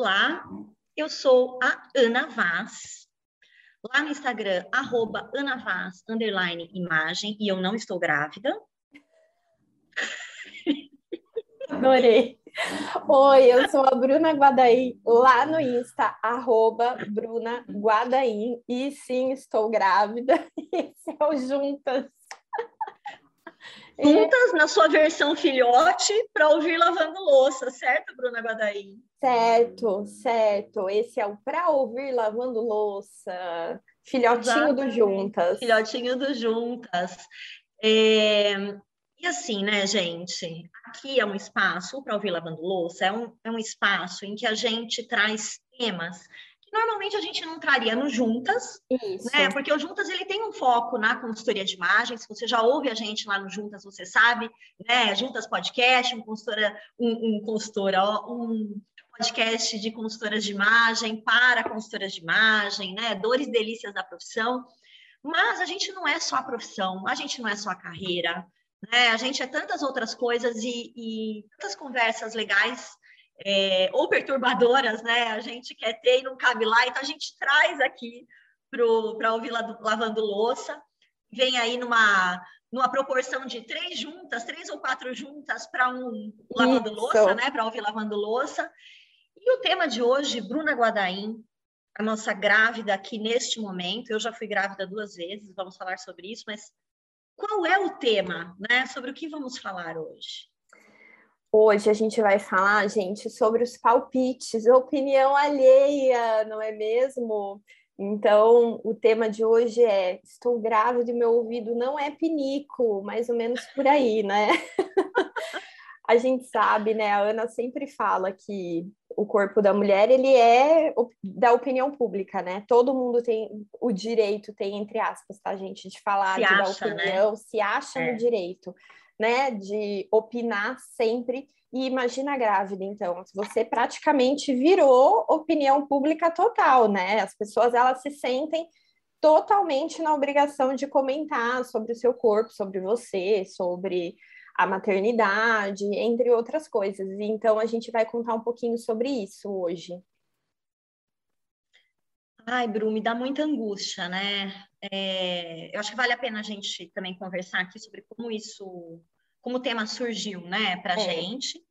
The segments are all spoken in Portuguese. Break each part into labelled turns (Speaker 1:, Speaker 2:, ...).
Speaker 1: Olá, eu sou a Ana Vaz. Lá no Instagram, arroba Ana Vaz, underline imagem, e eu não estou grávida.
Speaker 2: Adorei. Oi, eu sou a Bruna Guadaim, lá no Insta, arroba Bruna Guadaim, e sim, estou grávida, esse é o Juntas.
Speaker 1: Juntas na sua versão filhote para ouvir lavando louça, certo, Bruna Guadaim?
Speaker 2: Certo, certo. Esse é o para ouvir lavando louça. Filhotinho Exatamente. do Juntas.
Speaker 1: Filhotinho do Juntas. É... E assim, né, gente? Aqui é um espaço, para ouvir lavando louça, é um, é um espaço em que a gente traz temas normalmente a gente não traria no Juntas, Isso. né? Porque o Juntas ele tem um foco na consultoria de imagem. Se você já ouve a gente lá no Juntas, você sabe, né? Juntas Podcast, um consultora, um, um consultora, um podcast de consultoras de imagem para consultoras de imagem, né? Dores e delícias da profissão. Mas a gente não é só a profissão, a gente não é só a carreira, né? A gente é tantas outras coisas e, e tantas conversas legais é, ou perturbadoras, né? A gente quer ter e não cabe lá, então a gente traz aqui para ouvir lavando louça. Vem aí numa, numa proporção de três juntas, três ou quatro juntas para um lavando Isso. louça, né? Para ouvir lavando louça. E o tema de hoje, Bruna Guadaim, a nossa grávida aqui neste momento. Eu já fui grávida duas vezes, vamos falar sobre isso, mas qual é o tema, né? Sobre o que vamos falar hoje?
Speaker 2: Hoje a gente vai falar, gente, sobre os palpites, opinião alheia, não é mesmo? Então, o tema de hoje é: estou grávida e meu ouvido não é pinico, mais ou menos por aí, né? a gente sabe, né? A Ana sempre fala que o corpo da mulher ele é da opinião pública, né? Todo mundo tem o direito, tem entre aspas, tá, gente, de falar, se de acha, dar né? opinião, né? se acha é. no direito né, de opinar sempre. E imagina grávida, então, você praticamente virou opinião pública total, né? As pessoas elas se sentem totalmente na obrigação de comentar sobre o seu corpo, sobre você, sobre a maternidade, entre outras coisas. Então a gente vai contar um pouquinho sobre isso hoje.
Speaker 1: Ai, Bru, me dá muita angústia, né? É, eu acho que vale a pena a gente também conversar aqui sobre como isso como o tema surgiu, né, para a é. gente,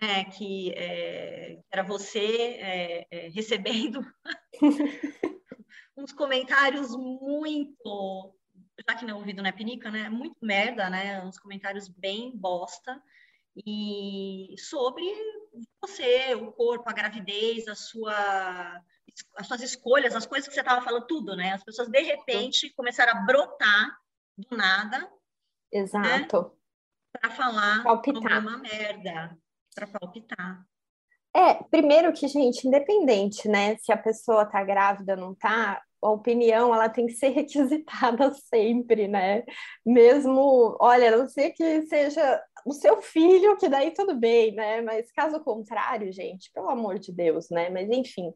Speaker 1: né, que é, era você é, é recebendo uns comentários muito, já que não ouvido na pinica, né, muito merda, né, uns comentários bem bosta, e sobre você, o corpo, a gravidez, a sua, as suas escolhas, as coisas que você estava falando, tudo, né? As pessoas de repente começaram a brotar do nada. Né?
Speaker 2: Exato. Né?
Speaker 1: para falar palpitar. alguma merda, para palpitar.
Speaker 2: É, primeiro que, gente, independente, né, se a pessoa tá grávida ou não tá, a opinião, ela tem que ser requisitada sempre, né? Mesmo, olha, a não ser que seja o seu filho, que daí tudo bem, né? Mas caso contrário, gente, pelo amor de Deus, né? Mas enfim.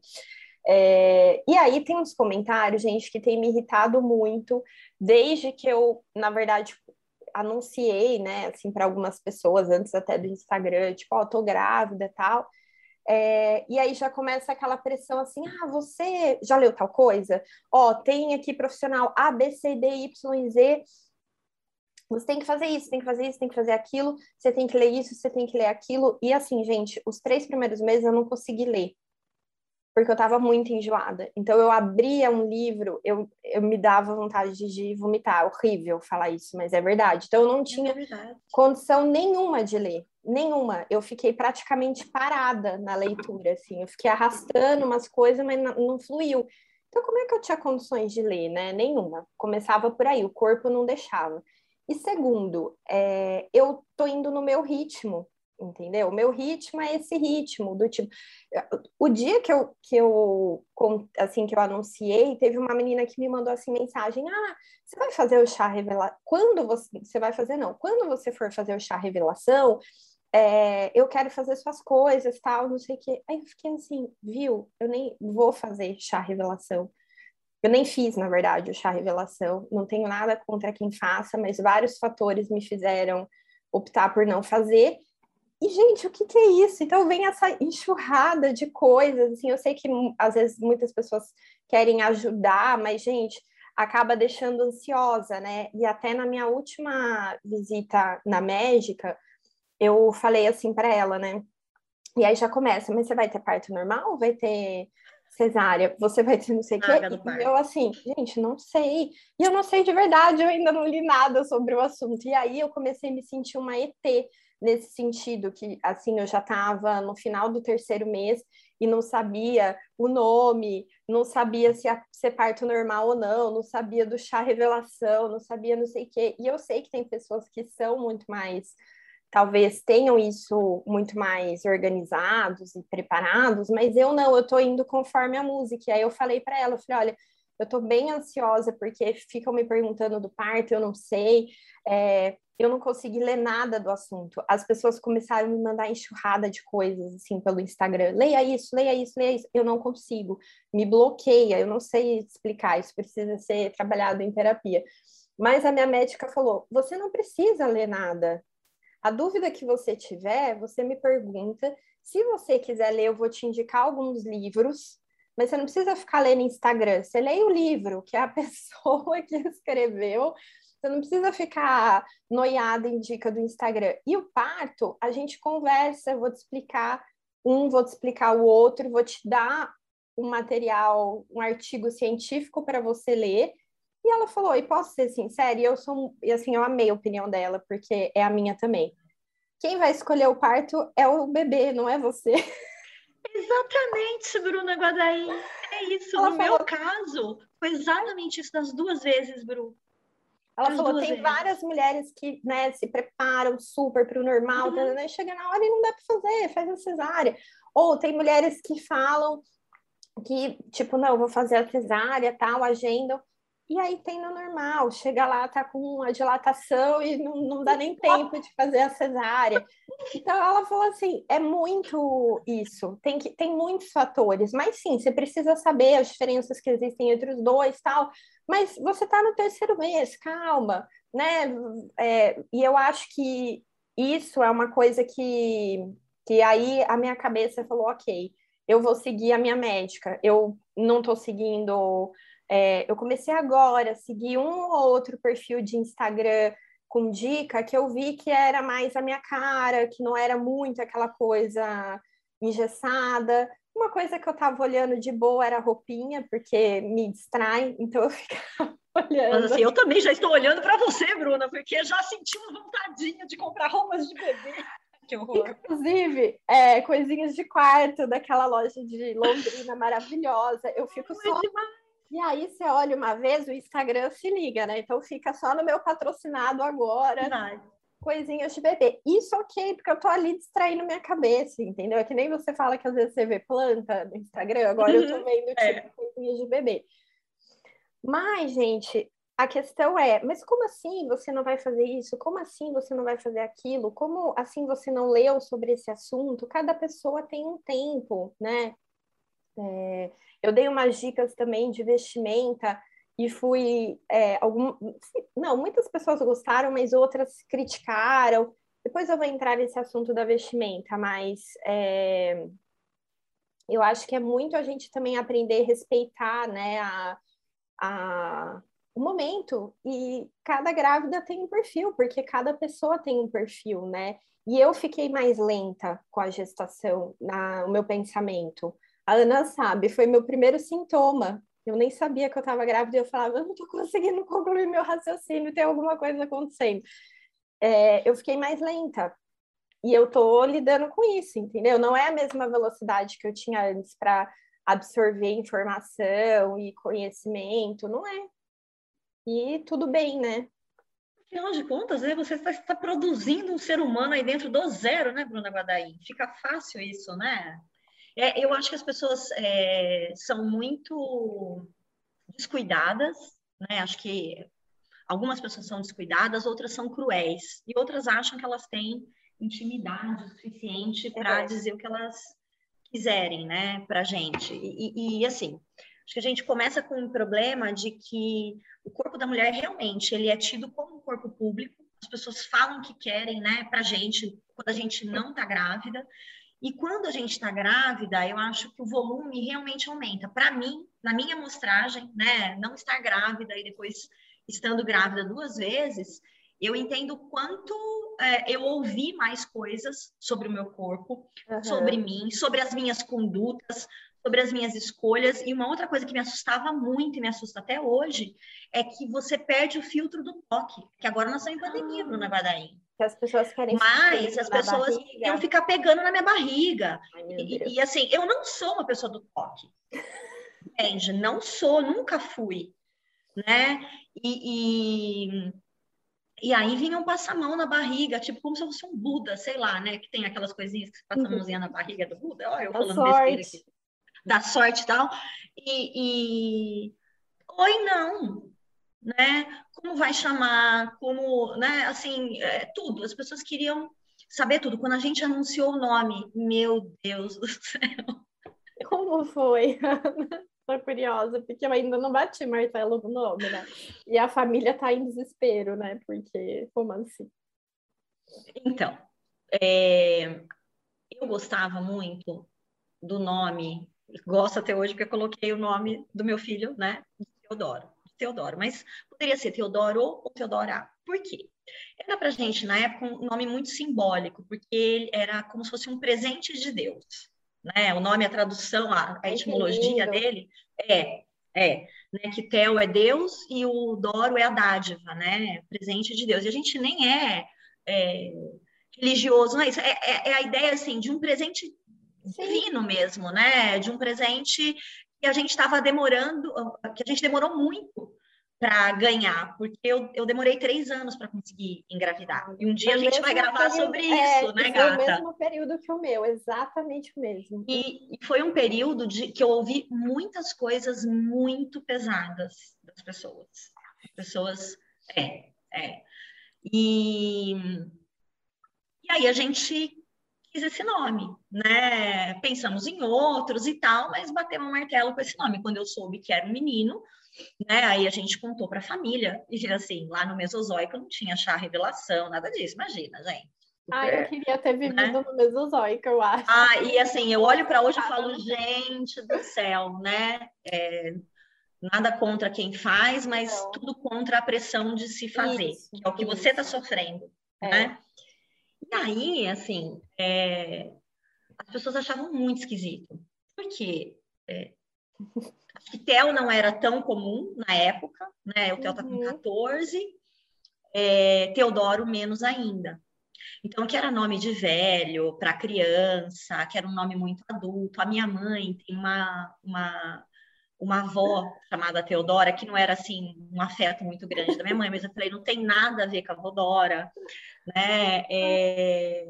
Speaker 2: É... E aí tem uns comentários, gente, que tem me irritado muito, desde que eu, na verdade, anunciei, né, assim, para algumas pessoas, antes até do Instagram, tipo, ó, oh, tô grávida tal. É, e aí já começa aquela pressão assim, ah, você já leu tal coisa? Ó, oh, tem aqui profissional A, B, C, D, Y, Z. Você tem que fazer isso, tem que fazer isso, tem que fazer aquilo, você tem que ler isso, você tem que ler aquilo. E assim, gente, os três primeiros meses eu não consegui ler porque eu estava muito enjoada. Então eu abria um livro, eu, eu me dava vontade de vomitar. Horrível falar isso, mas é verdade. Então eu não é tinha é condição nenhuma de ler, nenhuma. Eu fiquei praticamente parada na leitura, assim. Eu fiquei arrastando umas coisas, mas não, não fluiu. Então como é que eu tinha condições de ler, né? Nenhuma. Começava por aí, o corpo não deixava. E segundo, é, eu tô indo no meu ritmo entendeu? O meu ritmo é esse ritmo do tipo. O dia que eu que eu assim que eu anunciei, teve uma menina que me mandou assim mensagem: "Ah, você vai fazer o chá revelação? Quando você você vai fazer não? Quando você for fazer o chá revelação, é, eu quero fazer suas coisas, tal, não sei o quê". Aí eu fiquei assim, viu? Eu nem vou fazer chá revelação. Eu nem fiz, na verdade, o chá revelação. Não tenho nada contra quem faça, mas vários fatores me fizeram optar por não fazer. E, gente, o que, que, é isso? Então vem essa enxurrada de coisas, assim, eu sei que às vezes muitas pessoas querem ajudar, mas, gente, acaba deixando ansiosa, né? E até na minha última visita na médica, eu falei assim para ela, né? E aí já começa, mas você vai ter parto normal? Vai ter cesárea? Você vai ter não sei o quê? E eu assim, gente, não sei. E eu não sei de verdade, eu ainda não li nada sobre o assunto. E aí eu comecei a me sentir uma ET nesse sentido, que assim, eu já estava no final do terceiro mês e não sabia o nome, não sabia se ia ser parto normal ou não, não sabia do chá revelação, não sabia não sei o quê. E eu sei que tem pessoas que são muito mais, talvez tenham isso muito mais organizados e preparados, mas eu não, eu estou indo conforme a música. E aí eu falei para ela, eu falei, olha, eu estou bem ansiosa porque ficam me perguntando do parto, eu não sei. É, eu não consegui ler nada do assunto. As pessoas começaram a me mandar enxurrada de coisas, assim, pelo Instagram. Leia isso, leia isso, leia isso. Eu não consigo. Me bloqueia, eu não sei explicar. Isso precisa ser trabalhado em terapia. Mas a minha médica falou: você não precisa ler nada. A dúvida que você tiver, você me pergunta. Se você quiser ler, eu vou te indicar alguns livros, mas você não precisa ficar lendo Instagram. Você leia o livro que a pessoa que escreveu você não precisa ficar noiada em dica do Instagram. E o parto, a gente conversa, vou te explicar um, vou te explicar o outro, vou te dar um material, um artigo científico para você ler. E ela falou, e posso ser sincera, e eu sou, e assim, eu amei a opinião dela, porque é a minha também. Quem vai escolher o parto é o bebê, não é você.
Speaker 1: Exatamente, Bruna Guadaí. É isso. Ela no falou... meu caso, foi exatamente isso das duas vezes, Bru.
Speaker 2: Ela As falou, tem vezes. várias mulheres que né, se preparam super para o normal, uhum. né, chega na hora e não dá para fazer, faz a cesárea. Ou tem mulheres que falam que, tipo, não, vou fazer a cesárea, tal, agendam, e aí tem no normal, chega lá, tá com a dilatação e não, não dá nem tempo de fazer a cesárea. Então ela falou assim: é muito isso, tem, que, tem muitos fatores, mas sim, você precisa saber as diferenças que existem entre os dois tal. Mas você tá no terceiro mês, calma, né? É, e eu acho que isso é uma coisa que, que aí a minha cabeça falou: ok, eu vou seguir a minha médica, eu não tô seguindo é, eu comecei agora a seguir um ou outro perfil de Instagram com dica que eu vi que era mais a minha cara, que não era muito aquela coisa engessada. Uma coisa que eu tava olhando de boa era a roupinha, porque me distrai, então eu ficava olhando.
Speaker 1: Mas assim, eu também já estou olhando para você, Bruna, porque já senti uma vontadinha de comprar roupas de bebê. Que horror.
Speaker 2: Inclusive, é, coisinhas de quarto daquela loja de Londrina maravilhosa. Eu fico só. Demais e aí você olha uma vez, o Instagram se liga, né? Então fica só no meu patrocinado agora. Coisinhas de bebê. Isso ok, porque eu tô ali distraindo minha cabeça, entendeu? É que nem você fala que às vezes você vê planta no Instagram, agora uhum. eu tô uhum. vendo tipo é. coisinhas de bebê. Mas, gente, a questão é, mas como assim você não vai fazer isso? Como assim você não vai fazer aquilo? Como assim você não leu sobre esse assunto? Cada pessoa tem um tempo, né? É, eu dei umas dicas também de vestimenta e fui. É, algum, não, muitas pessoas gostaram, mas outras criticaram. Depois eu vou entrar nesse assunto da vestimenta, mas é, eu acho que é muito a gente também aprender a respeitar né, a, a, o momento. E cada grávida tem um perfil, porque cada pessoa tem um perfil, né? E eu fiquei mais lenta com a gestação, na, o meu pensamento. A Ana sabe, foi meu primeiro sintoma. Eu nem sabia que eu estava grávida e eu falava, eu não estou conseguindo concluir meu raciocínio, tem alguma coisa acontecendo. É, eu fiquei mais lenta. E eu estou lidando com isso, entendeu? Não é a mesma velocidade que eu tinha antes para absorver informação e conhecimento, não é. E tudo bem, né?
Speaker 1: Afinal de contas, né, você está, está produzindo um ser humano aí dentro do zero, né, Bruna Guadaim? Fica fácil isso, né? É, eu acho que as pessoas é, são muito descuidadas, né? Acho que algumas pessoas são descuidadas, outras são cruéis, e outras acham que elas têm intimidade suficiente para é. dizer o que elas quiserem, né, para gente. E, e, assim, acho que a gente começa com um problema de que o corpo da mulher realmente ele é tido como um corpo público. As pessoas falam que querem, né, para gente quando a gente não está grávida. E quando a gente está grávida, eu acho que o volume realmente aumenta. Para mim, na minha amostragem, né, não estar grávida e depois estando grávida duas vezes, eu entendo quanto é, eu ouvi mais coisas sobre o meu corpo, uhum. sobre mim, sobre as minhas condutas, sobre as minhas escolhas. E uma outra coisa que me assustava muito e me assusta até hoje é que você perde o filtro do toque, que agora nós estamos em pandemia, ah. Bruna Guadaim.
Speaker 2: Que as pessoas querem.
Speaker 1: Mas as pessoas barriga. iam ficar pegando na minha barriga. Ai, e, e, assim, eu não sou uma pessoa do toque. Entende? Não sou, nunca fui. Né? E, e, e aí vinham passar a mão na barriga, tipo como se eu fosse um Buda, sei lá, né? Que tem aquelas coisinhas que passa a uhum. mãozinha na barriga do Buda. Olha, eu da falando sorte. besteira aqui. Da sorte e tal. E, e... Oi, não. Né? Como vai chamar? Como, né? Assim, é, tudo. As pessoas queriam saber tudo. Quando a gente anunciou o nome, meu Deus do céu.
Speaker 2: Como foi? Tô curiosa, porque eu ainda não bati martelo no nome, né? E a família tá em desespero, né? Porque, como assim?
Speaker 1: Então, é... eu gostava muito do nome, gosto até hoje porque eu coloquei o nome do meu filho, né? Teodoro. Teodoro, mas poderia ser Teodoro ou Teodora. Por quê? Era para gente, na época, um nome muito simbólico, porque ele era como se fosse um presente de Deus né? O nome, a tradução, a, a etimologia dele é, é, né? Que Tel é Deus e o Doro é a dádiva, né? Presente de Deus. E a gente nem é, é religioso, não é isso? É, é, é, a ideia, assim, de um presente Sim. divino mesmo, né? De um presente que a gente estava demorando, que a gente demorou muito para ganhar, porque eu, eu demorei três anos para conseguir engravidar. E um dia a gente vai gravar período, sobre é, isso, né, gata?
Speaker 2: Foi o mesmo período que o meu, exatamente o mesmo.
Speaker 1: E, e foi um período de que eu ouvi muitas coisas muito pesadas das pessoas. Pessoas, é, é. E, e aí a gente esse nome, né? Pensamos em outros e tal, mas batemos um martelo com esse nome. Quando eu soube que era um menino, né? Aí a gente contou para a família, e assim, lá no Mesozoico não tinha chá revelação, nada disso, imagina, gente.
Speaker 2: Ah, eu queria ter vivido né? no Mesozoico, eu acho.
Speaker 1: Ah, e assim, eu olho para hoje e falo, gente do céu, né? É, nada contra quem faz, mas não. tudo contra a pressão de se fazer, isso, que é o que isso. você está sofrendo, é. né? E aí, assim, é, as pessoas achavam muito esquisito. Por quê? É, que TEL não era tão comum na época, né? O TEL está com 14, uhum. é, Teodoro menos ainda. Então, que era nome de velho para criança, que era um nome muito adulto. A minha mãe tem uma, uma, uma avó chamada Teodora, que não era assim um afeto muito grande da minha mãe, mas eu falei, não tem nada a ver com a avó Dora, né? É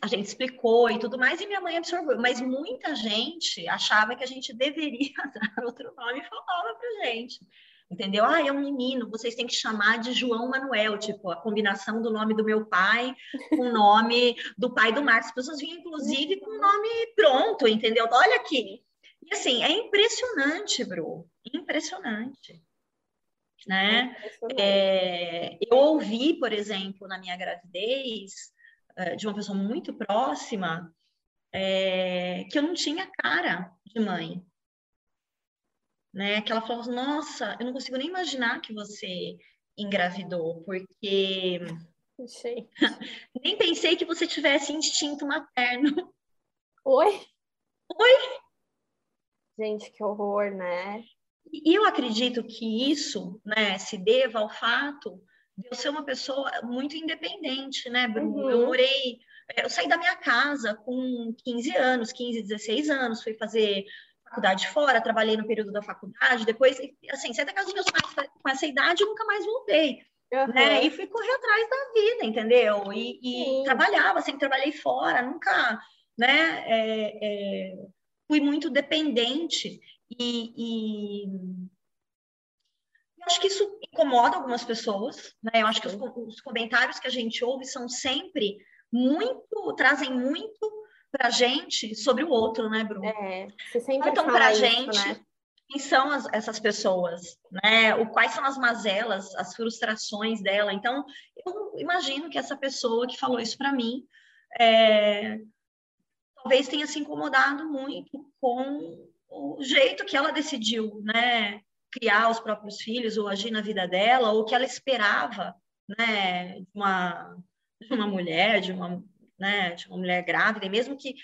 Speaker 1: a gente explicou e tudo mais, e minha mãe absorveu. Mas muita gente achava que a gente deveria dar outro nome e falava pra gente. Entendeu? Ah, é um menino, vocês têm que chamar de João Manuel, tipo, a combinação do nome do meu pai com o nome do pai do Marcos. As pessoas vinham, inclusive, com o nome pronto, entendeu? Olha aqui. Assim, é impressionante, Bru. Impressionante. Né? É, eu ouvi, por exemplo, na minha gravidez, eh, de uma pessoa muito próxima é, que eu não tinha cara de mãe. Né? Que ela falou, nossa, eu não consigo nem imaginar que você engravidou, porque nem pensei que você tivesse instinto materno.
Speaker 2: Oi?
Speaker 1: Oi?
Speaker 2: Gente, que horror, né?
Speaker 1: E eu acredito que isso né, se deva ao fato de eu ser uma pessoa muito independente, né, Bruno? Uhum. Eu morei, eu saí da minha casa com 15 anos, 15, 16 anos, fui fazer faculdade fora, trabalhei no período da faculdade, depois, assim, saí da casa dos meus pais com essa idade, eu nunca mais voltei. Uhum. Né? E fui correr atrás da vida, entendeu? E, e trabalhava, sempre trabalhei fora, nunca, né? É, é, fui muito dependente e, e acho que isso incomoda algumas pessoas, né? Eu acho que os, os comentários que a gente ouve são sempre muito, trazem muito para a gente sobre o outro, né, Bruno?
Speaker 2: É, você sempre
Speaker 1: então, para a gente, né? quem são as, essas pessoas, né? O, quais são as mazelas, as frustrações dela. Então, eu imagino que essa pessoa que falou isso para mim é, talvez tenha se incomodado muito com o jeito que ela decidiu, né, criar os próprios filhos ou agir na vida dela, ou que ela esperava, né, de uma, de uma mulher, de uma, né, de uma mulher grávida, e mesmo que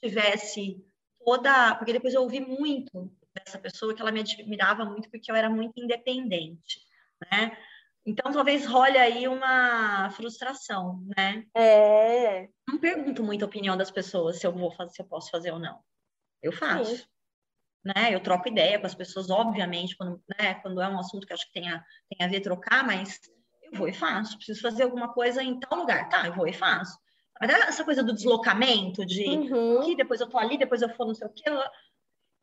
Speaker 1: tivesse toda, porque depois eu ouvi muito dessa pessoa que ela me admirava muito porque eu era muito independente, né? Então talvez role aí uma frustração, né?
Speaker 2: É.
Speaker 1: Não pergunto muito a opinião das pessoas se eu vou fazer, se eu posso fazer ou não. Eu faço. Sim. Né? Eu troco ideia com as pessoas, obviamente, quando, né, quando é um assunto que acho que tem a, tem a ver trocar, mas eu vou e faço. Preciso fazer alguma coisa em tal lugar, tá? Eu vou e faço. Essa coisa do deslocamento, de uhum. aqui, depois eu tô ali, depois eu for não sei o quê.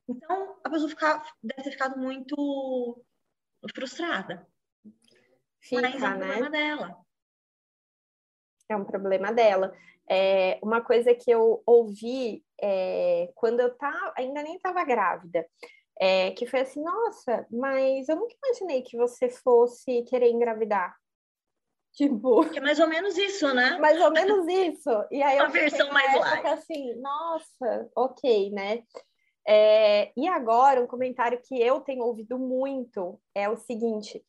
Speaker 1: Então, a pessoa ficar, deve ter ficado muito frustrada. Fica, Mas é um né? problema dela.
Speaker 2: É um problema dela. É, uma coisa que eu ouvi é, quando eu tá, ainda nem estava grávida, é, que foi assim, nossa, mas eu nunca imaginei que você fosse querer engravidar.
Speaker 1: Tipo. É mais ou menos isso, né?
Speaker 2: Mais ou menos isso. E aí
Speaker 1: a versão mais light.
Speaker 2: assim, nossa, ok, né? É, e agora, um comentário que eu tenho ouvido muito é o seguinte: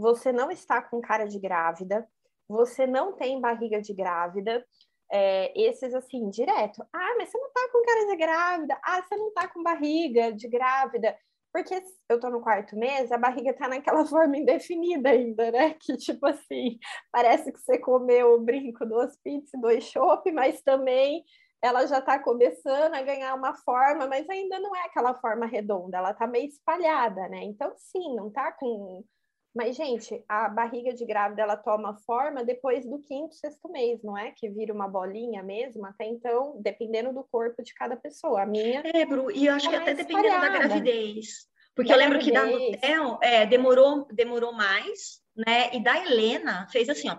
Speaker 2: você não está com cara de grávida, você não tem barriga de grávida. É, esses assim, direto. Ah, mas você não tá com cara de grávida. Ah, você não tá com barriga de grávida. Porque eu tô no quarto mês, a barriga tá naquela forma indefinida ainda, né? Que tipo assim, parece que você comeu o brinco, duas pizzas, dois chopp, mas também ela já está começando a ganhar uma forma, mas ainda não é aquela forma redonda, ela está meio espalhada, né? Então, sim, não tá com. Mas, gente, a barriga de grávida ela toma forma depois do quinto, sexto mês, não é? Que vira uma bolinha mesmo, até então, dependendo do corpo de cada pessoa. A minha.
Speaker 1: É, Bru, e eu acho que até dependendo espalhada. da gravidez. Porque da eu lembro gravidez. que da Nutel é, demorou, demorou mais, né? E da Helena fez assim, ó.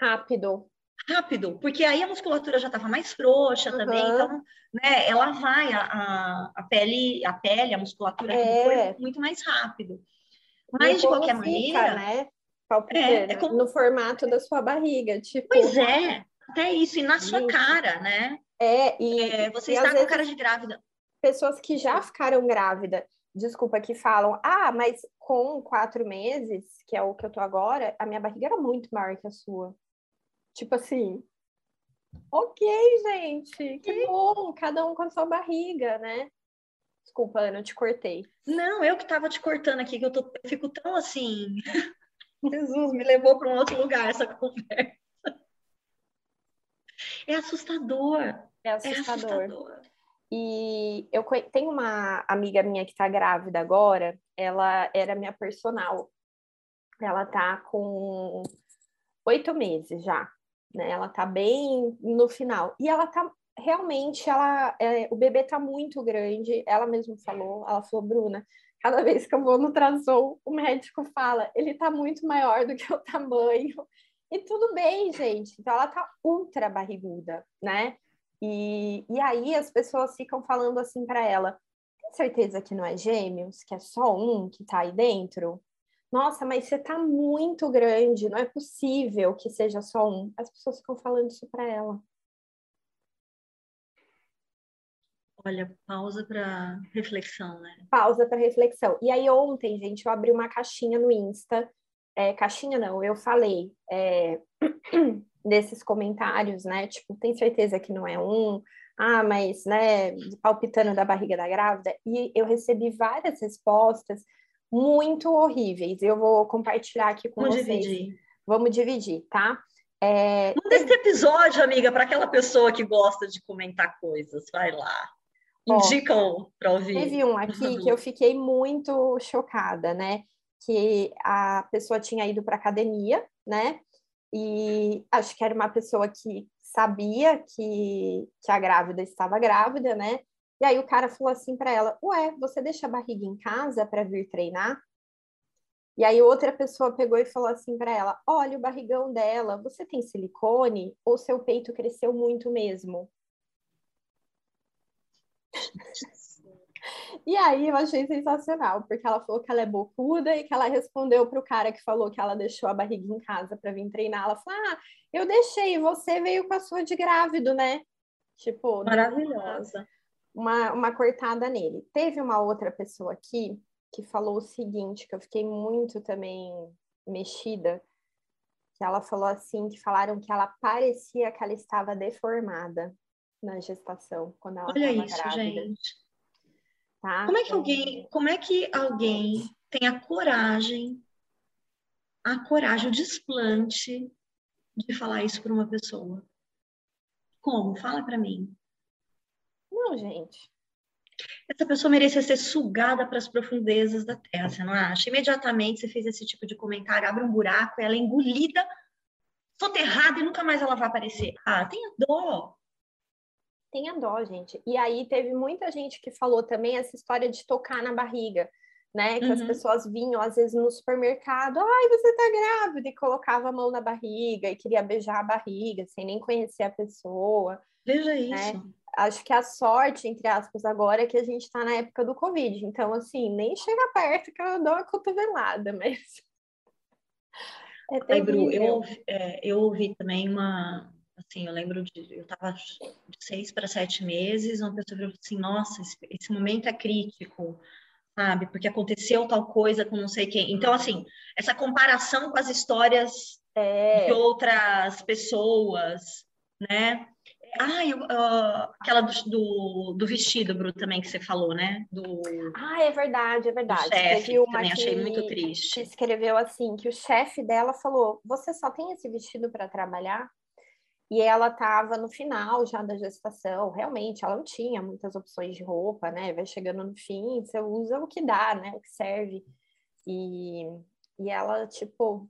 Speaker 2: Rápido
Speaker 1: rápido, porque aí a musculatura já estava mais frouxa uhum. também, então, né, ela vai, a, a, pele, a pele, a musculatura é. muito mais rápido. Mas, de qualquer fica, maneira...
Speaker 2: né? É, é como... No formato da sua barriga, tipo...
Speaker 1: Pois é, até isso, e na sua cara, né?
Speaker 2: É, e...
Speaker 1: É, você e está com cara de grávida.
Speaker 2: Pessoas que já ficaram grávida, desculpa, que falam, ah, mas com quatro meses, que é o que eu tô agora, a minha barriga era muito maior que a sua. Tipo assim, ok, gente, que bom, cada um com a sua barriga, né? Desculpa, Ana, eu te cortei.
Speaker 1: Não, eu que tava te cortando aqui, que eu, tô, eu fico tão assim. Jesus, me levou para um outro lugar essa conversa. É assustador.
Speaker 2: É assustador. É assustador. E eu tenho uma amiga minha que está grávida agora, ela era minha personal. Ela tá com oito meses já né? Ela tá bem no final. E ela tá realmente, ela, é, o bebê tá muito grande. Ela mesma falou, ela falou, Bruna, cada vez que eu vou no ultrassom, o médico fala, ele tá muito maior do que o tamanho. E tudo bem, gente. Então ela tá ultra barriguda, né? E, e aí as pessoas ficam falando assim para ela: tem certeza que não é gêmeos, que é só um que tá aí dentro? nossa, mas você tá muito grande, não é possível que seja só um. As pessoas ficam falando isso para ela.
Speaker 1: Olha, pausa para reflexão, né?
Speaker 2: Pausa para reflexão. E aí ontem, gente, eu abri uma caixinha no Insta. É, caixinha não, eu falei é, desses comentários, né? Tipo, tem certeza que não é um? Ah, mas, né, palpitando da barriga da grávida. E eu recebi várias respostas muito horríveis. Eu vou compartilhar aqui com Vamos vocês. Dividir. Vamos dividir, tá?
Speaker 1: É... Manda esse episódio, amiga, para aquela pessoa que gosta de comentar coisas. Vai lá. Indicam para ouvir.
Speaker 2: Teve um aqui que eu fiquei muito chocada, né? Que a pessoa tinha ido para academia, né? E acho que era uma pessoa que sabia que, que a grávida estava grávida, né? E aí o cara falou assim para ela: Ué, você deixa a barriga em casa para vir treinar? E aí outra pessoa pegou e falou assim para ela: Olha o barrigão dela, você tem silicone ou seu peito cresceu muito mesmo? E aí eu achei sensacional, porque ela falou que ela é bocuda e que ela respondeu para o cara que falou que ela deixou a barriga em casa para vir treinar. Ela falou: Ah, eu deixei, você veio com a sua de grávido, né? Tipo,
Speaker 1: maravilhosa.
Speaker 2: Uma, uma cortada nele. Teve uma outra pessoa aqui que falou o seguinte, que eu fiquei muito também mexida, que ela falou assim, que falaram que ela parecia que ela estava deformada na gestação, quando ela
Speaker 1: Olha isso, grávida. gente. Tá? Como é que alguém, como é que alguém tem a coragem, a coragem, o desplante de falar isso para uma pessoa? Como? Fala para mim.
Speaker 2: Não, gente.
Speaker 1: Essa pessoa merecia ser sugada para as profundezas da terra, você não acha? Imediatamente você fez esse tipo de comentário, abre um buraco, ela é engolida, soterrada e nunca mais ela vai aparecer. Ah, tenha dó
Speaker 2: tenha dó, gente. E aí teve muita gente que falou também essa história de tocar na barriga, né? Que uhum. as pessoas vinham, às vezes, no supermercado, ai, você tá grávida, e colocava a mão na barriga e queria beijar a barriga, sem nem conhecer a pessoa.
Speaker 1: Veja né? isso.
Speaker 2: Acho que a sorte, entre aspas, agora é que a gente tá na época do Covid. Então, assim, nem chega perto que eu dou uma cotovelada, mas.
Speaker 1: É Ai, Bru, eu, é, eu ouvi também uma, Assim, eu lembro de. Eu estava de seis para sete meses, uma pessoa falou assim: nossa, esse, esse, momento é crítico, sabe? Porque aconteceu tal coisa com não sei quem. Então, assim, essa comparação com as histórias é. de outras pessoas, né? Ah, eu, uh, aquela do, do, do, vestido, Bru, também que você falou, né? Do,
Speaker 2: ah, é verdade, é verdade.
Speaker 1: Chefe, também achei muito triste.
Speaker 2: Que escreveu assim, que o chefe dela falou, você só tem esse vestido para trabalhar? E ela estava no final já da gestação, realmente, ela não tinha muitas opções de roupa, né? Vai chegando no fim, você usa o que dá, né? O que serve. E, e ela, tipo,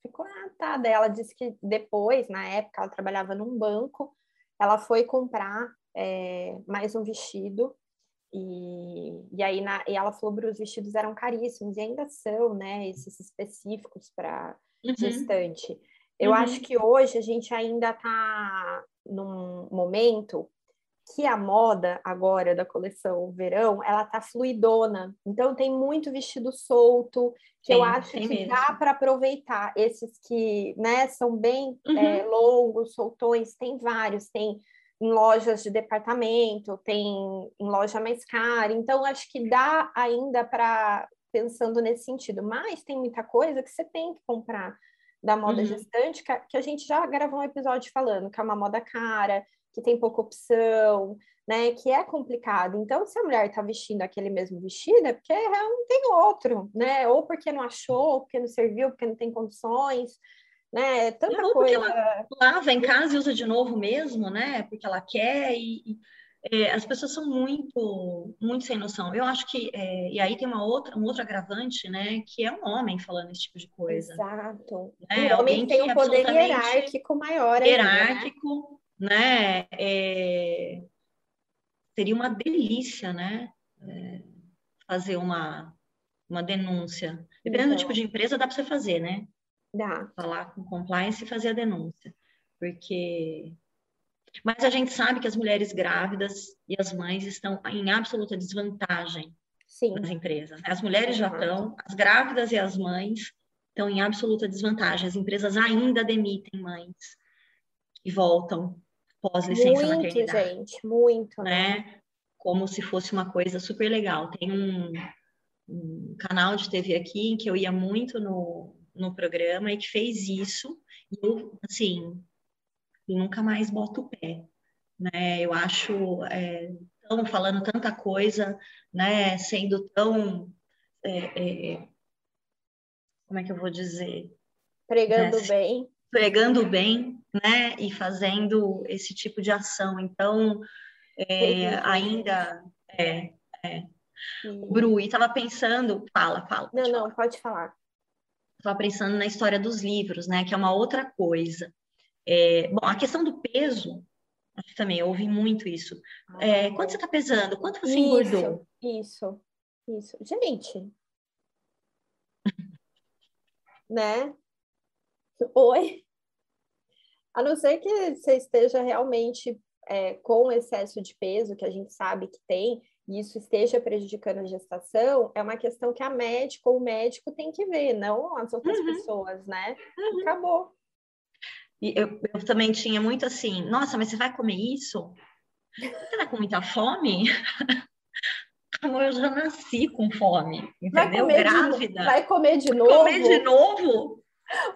Speaker 2: ficou atada. Ela disse que depois, na época, ela trabalhava num banco, ela foi comprar é, mais um vestido. E, e aí na, e ela falou que os vestidos eram caríssimos, e ainda são, né? Esses específicos para uhum. gestante. Eu uhum. acho que hoje a gente ainda está num momento que a moda agora da coleção verão, ela tá fluidona. Então tem muito vestido solto, que eu acho que mesmo. dá para aproveitar. Esses que, né, são bem uhum. é, longos, soltões, tem vários, tem em lojas de departamento, tem em loja mais cara. Então acho que dá ainda para pensando nesse sentido, mas tem muita coisa que você tem que comprar da moda uhum. gestante, que a, gente já gravou um episódio falando, que é uma moda cara, que tem pouca opção, né? Que é complicado. Então, se a mulher está vestindo aquele mesmo vestido, é porque não tem outro, né? Ou porque não achou, ou porque não serviu, porque não tem condições, né? Tanta não, coisa. Ela
Speaker 1: lava em casa e usa de novo mesmo, né? Porque ela quer e, é, as pessoas são muito, muito sem noção. Eu acho que, é, e aí tem uma outra, um outro agravante, né, que é um homem falando esse tipo de coisa.
Speaker 2: Exato. Né? O homem tem um poder hierárquico maior.
Speaker 1: Né? Hierárquico, né? né? É, seria uma delícia, né? É, fazer uma, uma denúncia. Dependendo então, do tipo de empresa, dá para você fazer, né?
Speaker 2: Dá.
Speaker 1: Falar com compliance e fazer a denúncia. Porque mas a gente sabe que as mulheres grávidas e as mães estão em absoluta desvantagem
Speaker 2: Sim.
Speaker 1: nas empresas. As mulheres já estão, as grávidas e as mães estão em absoluta desvantagem. As empresas ainda demitem mães e voltam pós licença
Speaker 2: muito,
Speaker 1: maternidade.
Speaker 2: gente, muito,
Speaker 1: né? né? Como se fosse uma coisa super legal. Tem um, um canal de TV aqui em que eu ia muito no, no programa e que fez isso. E eu, assim, e nunca mais boto o pé. Né? Eu acho, é, estão falando tanta coisa, né? sendo tão. É, é, como é que eu vou dizer?
Speaker 2: Pregando né? bem.
Speaker 1: Pregando bem, né? E fazendo esse tipo de ação. Então, é, ainda. É, é. Bru, e estava pensando. Fala, fala.
Speaker 2: Não, não, falar. pode falar.
Speaker 1: Estava pensando na história dos livros, né? Que é uma outra coisa. É, bom, a questão do peso, também eu ouvi muito isso. É, quanto você está pesando? Quanto você
Speaker 2: isso,
Speaker 1: engordou?
Speaker 2: Isso, isso. Gente. né? Oi? A não ser que você esteja realmente é, com excesso de peso, que a gente sabe que tem, e isso esteja prejudicando a gestação, é uma questão que a médica ou o médico tem que ver, não as outras uhum. pessoas, né? Uhum. Acabou.
Speaker 1: E eu, eu, também tinha muito assim, nossa, mas você vai comer isso? Você tá com muita fome? Amor, eu já nasci com fome, entendeu?
Speaker 2: Vai
Speaker 1: Grávida.
Speaker 2: De, vai comer de novo?
Speaker 1: Comer de novo?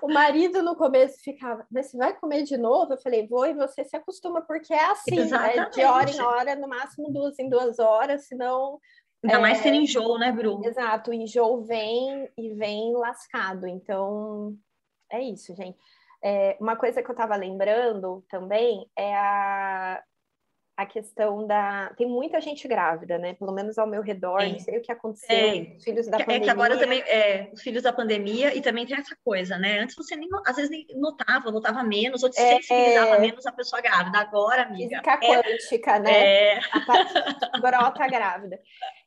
Speaker 2: O marido no começo ficava, mas você vai comer de novo? Eu falei, vou, e você se acostuma, porque é assim, né? de hora em hora, no máximo duas em duas horas, senão.
Speaker 1: Ainda é... mais ser enjoo, né, Bru?
Speaker 2: Exato, o enjoo vem e vem lascado. Então, é isso, gente. É, uma coisa que eu estava lembrando também é a, a questão da. Tem muita gente grávida, né? Pelo menos ao meu redor, Sim. não sei o que aconteceu.
Speaker 1: Os filhos da é, pandemia. É que agora também, é, os filhos da pandemia, e também tem essa coisa, né? Antes você nem, às vezes nem notava, notava menos, ou te é, sensibilizava é... menos a pessoa grávida. Agora, amiga.
Speaker 2: Física é, quântica, né? É... A brota grávida.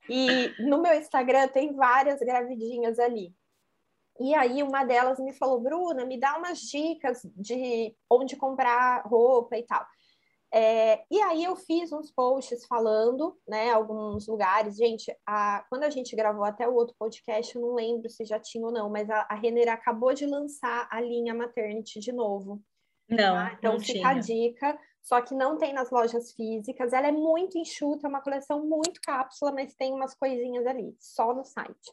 Speaker 2: E no meu Instagram tem várias gravidinhas ali. E aí uma delas me falou, Bruna, me dá umas dicas de onde comprar roupa e tal. É, e aí eu fiz uns posts falando, né, alguns lugares. Gente, a, quando a gente gravou até o outro podcast, eu não lembro se já tinha ou não, mas a, a Renner acabou de lançar a linha Maternity de novo.
Speaker 1: Não, tá?
Speaker 2: Então
Speaker 1: não
Speaker 2: fica a dica, só que não tem nas lojas físicas. Ela é muito enxuta, é uma coleção muito cápsula, mas tem umas coisinhas ali, só no site.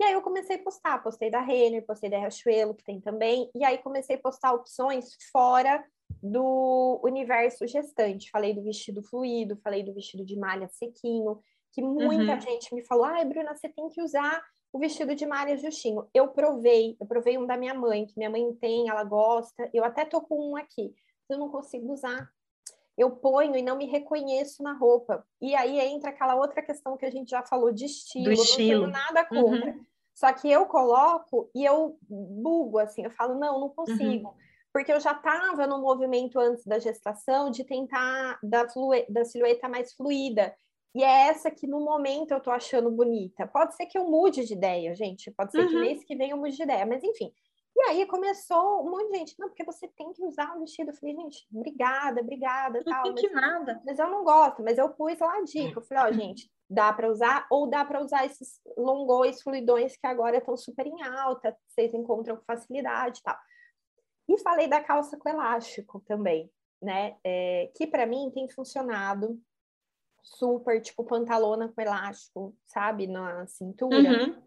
Speaker 2: E aí eu comecei a postar, postei da Renner, postei da Riachuelo, que tem também, e aí comecei a postar opções fora do universo gestante. Falei do vestido fluido, falei do vestido de malha sequinho, que muita uhum. gente me falou: ai, Bruna, você tem que usar o vestido de malha justinho. Eu provei, eu provei um da minha mãe, que minha mãe tem, ela gosta, eu até tô com um aqui, eu não consigo usar. Eu ponho e não me reconheço na roupa. E aí entra aquela outra questão que a gente já falou de estilo. Do estilo. Não tenho nada contra. Uhum. Só que eu coloco e eu bugo, assim, eu falo, não, não consigo. Uhum porque eu já estava no movimento antes da gestação de tentar da, da silhueta mais fluida. E é essa que no momento eu tô achando bonita. Pode ser que eu mude de ideia, gente. Pode ser uhum. que mês que vem eu mude de ideia, mas enfim. E aí começou um monte de gente, não, porque você tem que usar o vestido. Eu falei, gente, obrigada, obrigada,
Speaker 1: não
Speaker 2: tal.
Speaker 1: Não tem que nada.
Speaker 2: Mas eu não gosto, mas eu pus lá a dica. Eu falei, ó, gente, dá para usar, ou dá para usar esses longões, fluidões que agora estão super em alta, vocês encontram com facilidade e tal. E falei da calça com elástico também, né? É, que para mim tem funcionado super, tipo pantalona com elástico, sabe, na cintura. Uhum.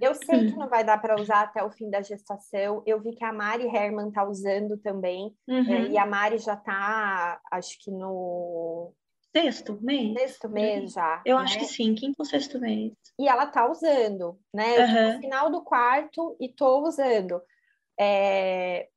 Speaker 2: Eu sei que não vai dar para usar até o fim da gestação. Eu vi que a Mari Herman tá usando também. É, uhum. É, e a Mari já tá, acho que no
Speaker 1: sexto mês.
Speaker 2: Sexto mês já.
Speaker 1: Eu né? acho que sim, quinto ou sexto mês.
Speaker 2: E ela tá usando, né? Uhum. no final do quarto e tô usando. É,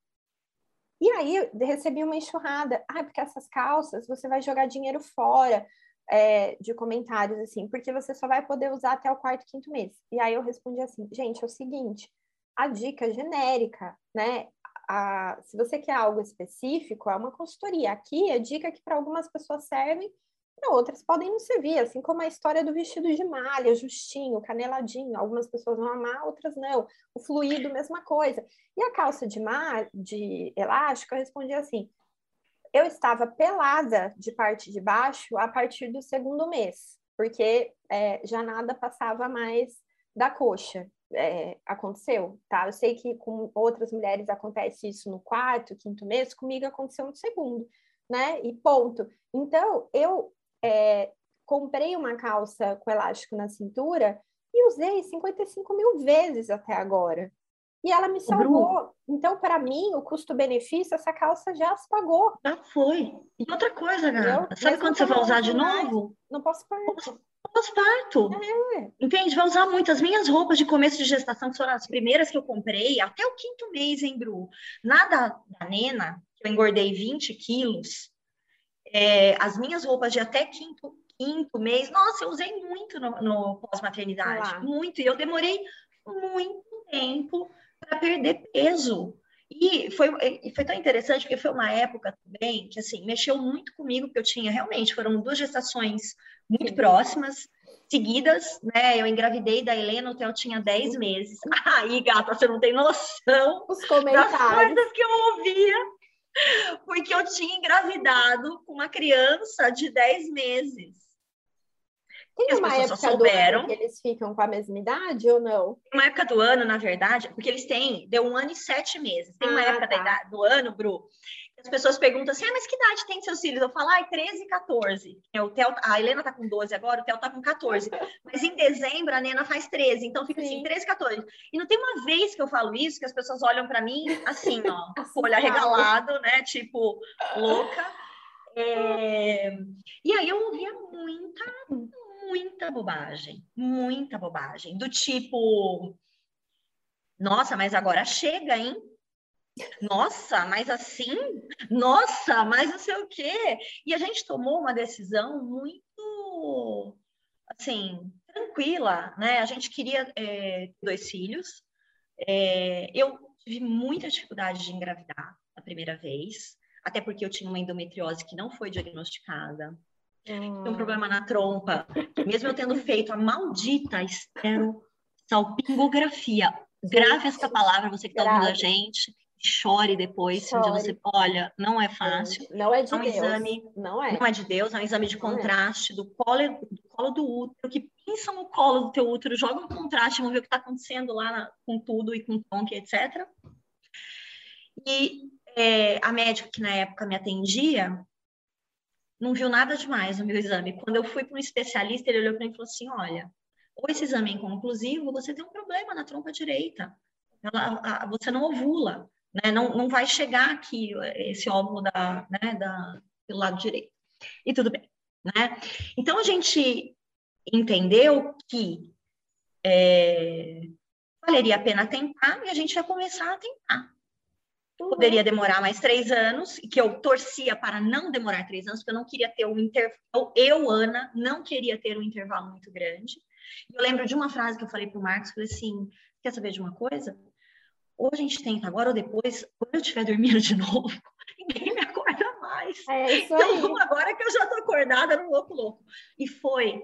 Speaker 2: e aí recebi uma enxurrada. Ah, porque essas calças você vai jogar dinheiro fora é, de comentários, assim, porque você só vai poder usar até o quarto, quinto mês. E aí eu respondi assim, gente, é o seguinte, a dica genérica, né? A, se você quer algo específico, é uma consultoria. Aqui é dica que para algumas pessoas servem para outras podem não servir, assim como a história do vestido de malha, justinho, caneladinho. Algumas pessoas vão amar, outras não. O fluido, mesma coisa. E a calça de malha, de elástico, eu respondi assim: eu estava pelada de parte de baixo a partir do segundo mês, porque é, já nada passava mais da coxa. É, aconteceu, tá? Eu sei que com outras mulheres acontece isso no quarto, quinto mês, comigo aconteceu no segundo, né? E ponto. Então, eu é, comprei uma calça com elástico na cintura e usei 55 mil vezes até agora. E ela me salvou. Então, para mim, o custo-benefício, essa calça já se pagou.
Speaker 1: Já foi. E outra coisa, gata, sabe quando você vai usar de novo?
Speaker 2: Não posso parto.
Speaker 1: Pós-parto. É. Entende? Vai usar muito. As minhas roupas de começo de gestação, que foram as primeiras que eu comprei, até o quinto mês, hein, Bru? Nada da Nena, que eu engordei 20 quilos, é, as minhas roupas de até quinto, quinto mês, nossa, eu usei muito no, no pós-maternidade, muito, e eu demorei muito tempo para perder peso. E foi, foi tão interessante, porque foi uma época também que, assim, mexeu muito comigo, porque eu tinha, realmente, foram duas gestações muito próximas, seguidas, né? Eu engravidei da Helena, até eu tinha 10 meses. Aí, gata, você não tem noção
Speaker 2: Os comentários. das
Speaker 1: coisas que eu ouvia porque eu tinha engravidado com uma criança de 10 meses.
Speaker 2: Tem uma época souberam. do ano que eles ficam com a mesma idade ou não?
Speaker 1: Uma época do ano, na verdade, porque eles têm, deu um ano e sete meses. Tem uma ah, época tá. idade, do ano, Bru, as pessoas perguntam assim, ah, mas que idade tem seus filhos? Eu falo, ai, 13 e 14. É, o Theo, a Helena tá com 12 agora, o Theo tá com 14. Mas em dezembro a Nena faz 13, então fica assim, Sim. assim, 13 e 14. E não tem uma vez que eu falo isso, que as pessoas olham para mim assim, ó, com o olho arregalado, né? Tipo, louca. É... E aí eu ouvia muita, muita bobagem, muita bobagem. Do tipo, nossa, mas agora chega, hein? Nossa, mas assim? Nossa, mas não sei o quê. E a gente tomou uma decisão muito, assim, tranquila, né? A gente queria é, dois filhos. É, eu tive muita dificuldade de engravidar a primeira vez, até porque eu tinha uma endometriose que não foi diagnosticada. Hum. Tinha um problema na trompa. Mesmo eu tendo feito a maldita estero salpingografia. Grave essa palavra, você que está ouvindo a gente chore depois, chore. você olha, não é fácil.
Speaker 2: Não é de
Speaker 1: é um
Speaker 2: Deus.
Speaker 1: Exame,
Speaker 2: não é.
Speaker 1: Não é de Deus, é um exame de é. contraste é. do, colo, do colo do útero, que pinça no colo do teu útero, joga um contraste, vamos ver o que está acontecendo lá na, com tudo e com tonque, etc. E é, a médica que na época me atendia não viu nada demais no meu exame. Quando eu fui para um especialista, ele olhou para mim e falou assim: olha, ou esse exame é inconclusivo, você tem um problema na trompa direita. Ela, a, você não ovula né? Não, não vai chegar aqui esse óvulo da, né, da, pelo lado direito. E tudo bem, né? Então, a gente entendeu que é, valeria a pena tentar e a gente vai começar a tentar. Poderia demorar mais três anos, e que eu torcia para não demorar três anos, porque eu não queria ter um intervalo. Eu, Ana, não queria ter um intervalo muito grande. Eu lembro de uma frase que eu falei para o Marcos, falei assim, quer saber de uma coisa? ou a gente tenta agora ou depois, quando eu estiver dormindo de novo, ninguém me acorda mais.
Speaker 2: É isso então, aí.
Speaker 1: Agora que eu já tô acordada, no louco, louco. E foi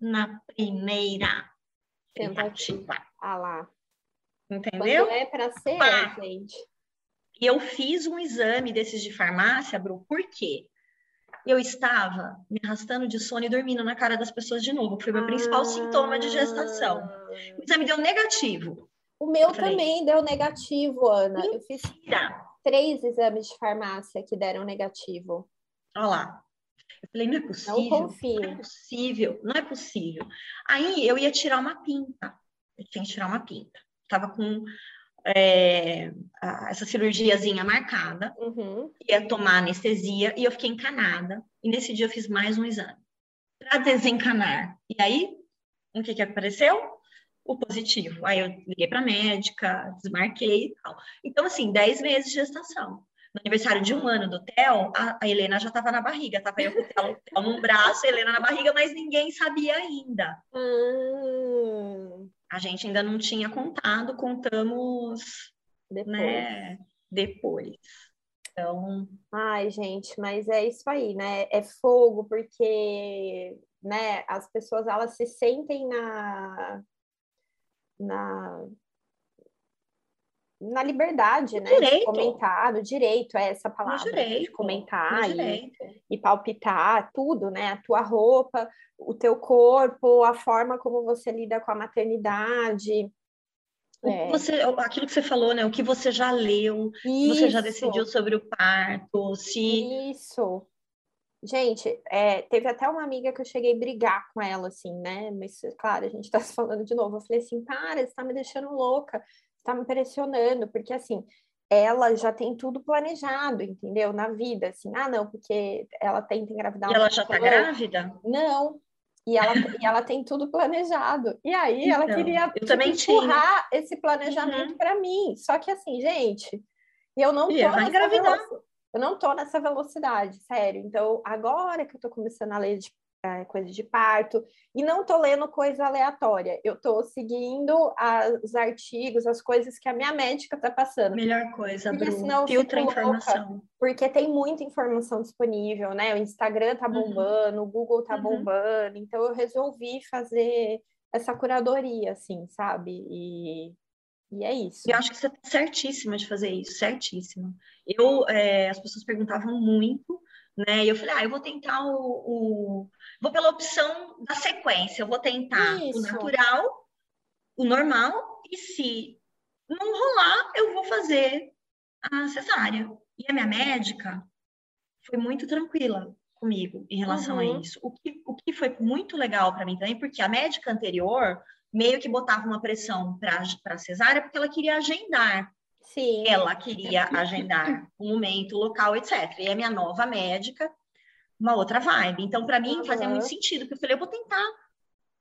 Speaker 1: na primeira tentativa.
Speaker 2: Ah lá.
Speaker 1: Entendeu?
Speaker 2: Quando é para ser, Pá. gente.
Speaker 1: E eu fiz um exame desses de farmácia, Bru, por quê? Eu estava me arrastando de sono e dormindo na cara das pessoas de novo, que foi meu ah. principal sintoma de gestação. O exame deu negativo.
Speaker 2: O meu também deu negativo, Ana. Mentira. Eu fiz três exames de farmácia que deram negativo.
Speaker 1: Olha lá. Eu falei, não é possível. Não confio. Não é possível, não é possível. Aí eu ia tirar uma pinta. Eu tinha que tirar uma pinta. Tava com é, essa cirurgiazinha marcada, uhum. ia tomar anestesia e eu fiquei encanada. E nesse dia eu fiz mais um exame para desencanar. E aí, o que que apareceu? o positivo. Aí eu liguei para a médica, desmarquei e tal. Então, assim, 10 meses de gestação. No aniversário de um ano do Theo, a, a Helena já estava na barriga. Estava eu com o Theo, Theo num braço, a Helena na barriga, mas ninguém sabia ainda. Hum. A gente ainda não tinha contado, contamos depois. Né, depois. Então.
Speaker 2: Ai, gente, mas é isso aí, né? É fogo, porque né, as pessoas elas se sentem na na, na liberdade, né?
Speaker 1: Direito.
Speaker 2: De comentar, no direito, é essa palavra.
Speaker 1: direito.
Speaker 2: De comentar e, e, palpitar tudo, né? A tua roupa, o teu corpo, a forma como você lida com a maternidade.
Speaker 1: É. Você, aquilo que você falou, né? O que você já leu, Isso. você já decidiu sobre o parto, se.
Speaker 2: Isso. Gente, é, teve até uma amiga que eu cheguei a brigar com ela, assim, né? Mas, claro, a gente tá se falando de novo. Eu falei assim, para, você tá me deixando louca, você tá me pressionando, porque, assim, ela já tem tudo planejado, entendeu? Na vida, assim, ah, não, porque ela tenta engravidar.
Speaker 1: E ela já tá grávida?
Speaker 2: Não, e ela, e ela tem tudo planejado. E aí então, ela queria empurrar tinha. esse planejamento uhum. para mim. Só que assim, gente, eu não tô engravidar. Eu não tô nessa velocidade, sério. Então, agora que eu tô começando a ler de, coisa de parto, e não tô lendo coisa aleatória, eu tô seguindo as, os artigos, as coisas que a minha médica tá passando.
Speaker 1: Melhor coisa, porque Bru, senão filtra a informação.
Speaker 2: porque tem muita informação disponível, né? O Instagram tá uhum. bombando, uhum. o Google tá uhum. bombando, então eu resolvi fazer essa curadoria, assim, sabe? E e é isso.
Speaker 1: Eu acho que você está certíssima de fazer isso, certíssima. Eu, é, as pessoas perguntavam muito né? E eu falei, ah, eu vou tentar o, o... vou pela opção da sequência, eu vou tentar Isso. o natural, o normal, e se não rolar, eu vou fazer a cesárea. E a minha médica foi muito tranquila comigo em relação uhum. a isso. O que, o que foi muito legal para mim também, porque a médica anterior meio que botava uma pressão para a cesárea, porque ela queria agendar. Sim. Ela queria agendar o momento, o local, etc. E a minha nova médica, uma outra vibe. Então, para mim, uhum. fazia muito sentido, porque eu falei, eu vou tentar,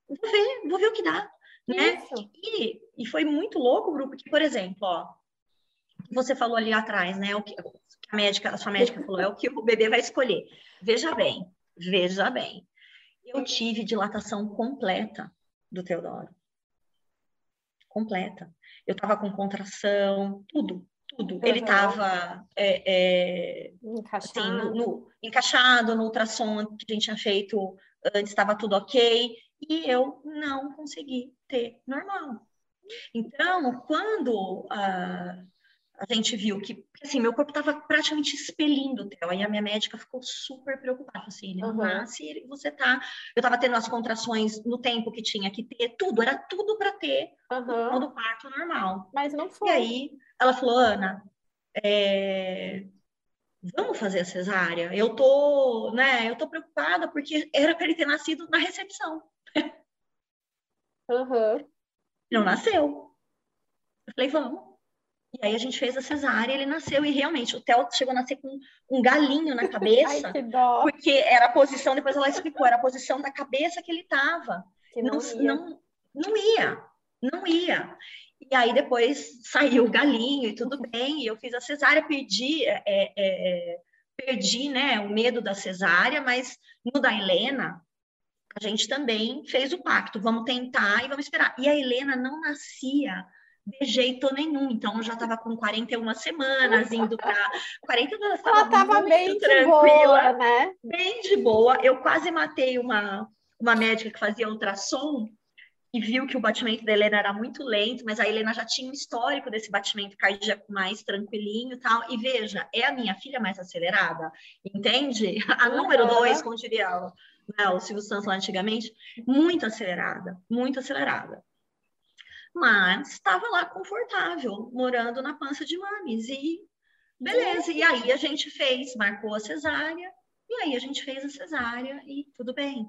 Speaker 1: vou ver, vou ver o que dá. Né? E, e foi muito louco, grupo, que, por exemplo, ó, você falou ali atrás, né? O que a médica, a sua médica falou, é o que o bebê vai escolher. Veja bem, veja bem. Eu tive dilatação completa do Teodoro. Completa. Eu estava com contração, tudo, tudo. Uhum. Ele estava é, é, encaixado. Assim, no, no, encaixado no ultrassom que a gente tinha feito antes, estava tudo ok. E eu não consegui ter normal. Então, quando uh, a gente viu que, assim, meu corpo estava praticamente expelindo o Theo. Aí a minha médica ficou super preocupada. Assim, ele uhum. nasce, você tá. Eu estava tendo as contrações no tempo que tinha que ter, tudo, era tudo para ter uhum. do parto normal.
Speaker 2: Mas não foi.
Speaker 1: E aí ela falou, Ana, é... vamos fazer a cesárea? Eu tô, né, eu tô preocupada porque era para ele ter nascido na recepção.
Speaker 2: Uhum.
Speaker 1: Não nasceu. Eu falei, vamos. E aí a gente fez a cesárea, ele nasceu e realmente o Theo chegou a nascer com um galinho na cabeça,
Speaker 2: Ai, que dó.
Speaker 1: porque era a posição, depois ela explicou, era a posição da cabeça que ele estava. Não, não, não, não ia, não ia. E aí depois saiu o galinho e tudo bem, e eu fiz a cesárea, perdi, é, é, é, perdi né, o medo da cesárea, mas no da Helena, a gente também fez o pacto, vamos tentar e vamos esperar. E a Helena não nascia de jeito nenhum. Então, eu já estava com 41 semanas, indo para 40
Speaker 2: ela estava bem tranquila, boa, né?
Speaker 1: Bem de boa. Eu quase matei uma, uma médica que fazia ultrassom e viu que o batimento da Helena era muito lento, mas a Helena já tinha um histórico desse batimento cardíaco mais tranquilinho e tal. E veja, é a minha filha mais acelerada, entende? A uhum. número dois, como diria né, o Silvio Santos lá antigamente, muito acelerada, muito acelerada mas estava lá confortável, morando na pança de mames. E beleza, e aí a gente fez, marcou a cesárea, e aí a gente fez a cesárea e tudo bem.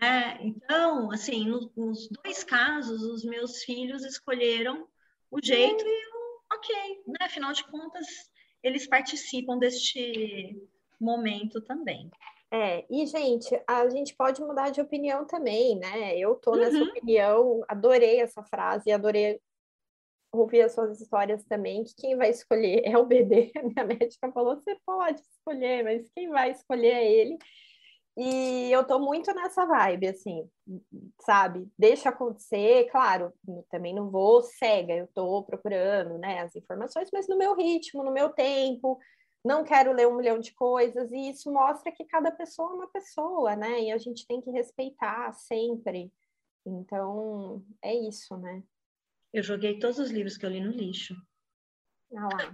Speaker 1: Né? Então, assim, no, nos dois casos, os meus filhos escolheram o jeito e eu, ok, né? Afinal de contas, eles participam deste momento também.
Speaker 2: É, e gente, a gente pode mudar de opinião também, né? Eu tô nessa uhum. opinião, adorei essa frase, adorei ouvir as suas histórias também, que quem vai escolher é o bebê. A minha médica falou, você pode escolher, mas quem vai escolher é ele. E eu tô muito nessa vibe, assim, sabe? Deixa acontecer, claro, também não vou cega, eu tô procurando, né, as informações, mas no meu ritmo, no meu tempo, não quero ler um milhão de coisas, e isso mostra que cada pessoa é uma pessoa, né? E a gente tem que respeitar sempre. Então, é isso, né?
Speaker 1: Eu joguei todos os livros que eu li no lixo.
Speaker 2: Ah lá.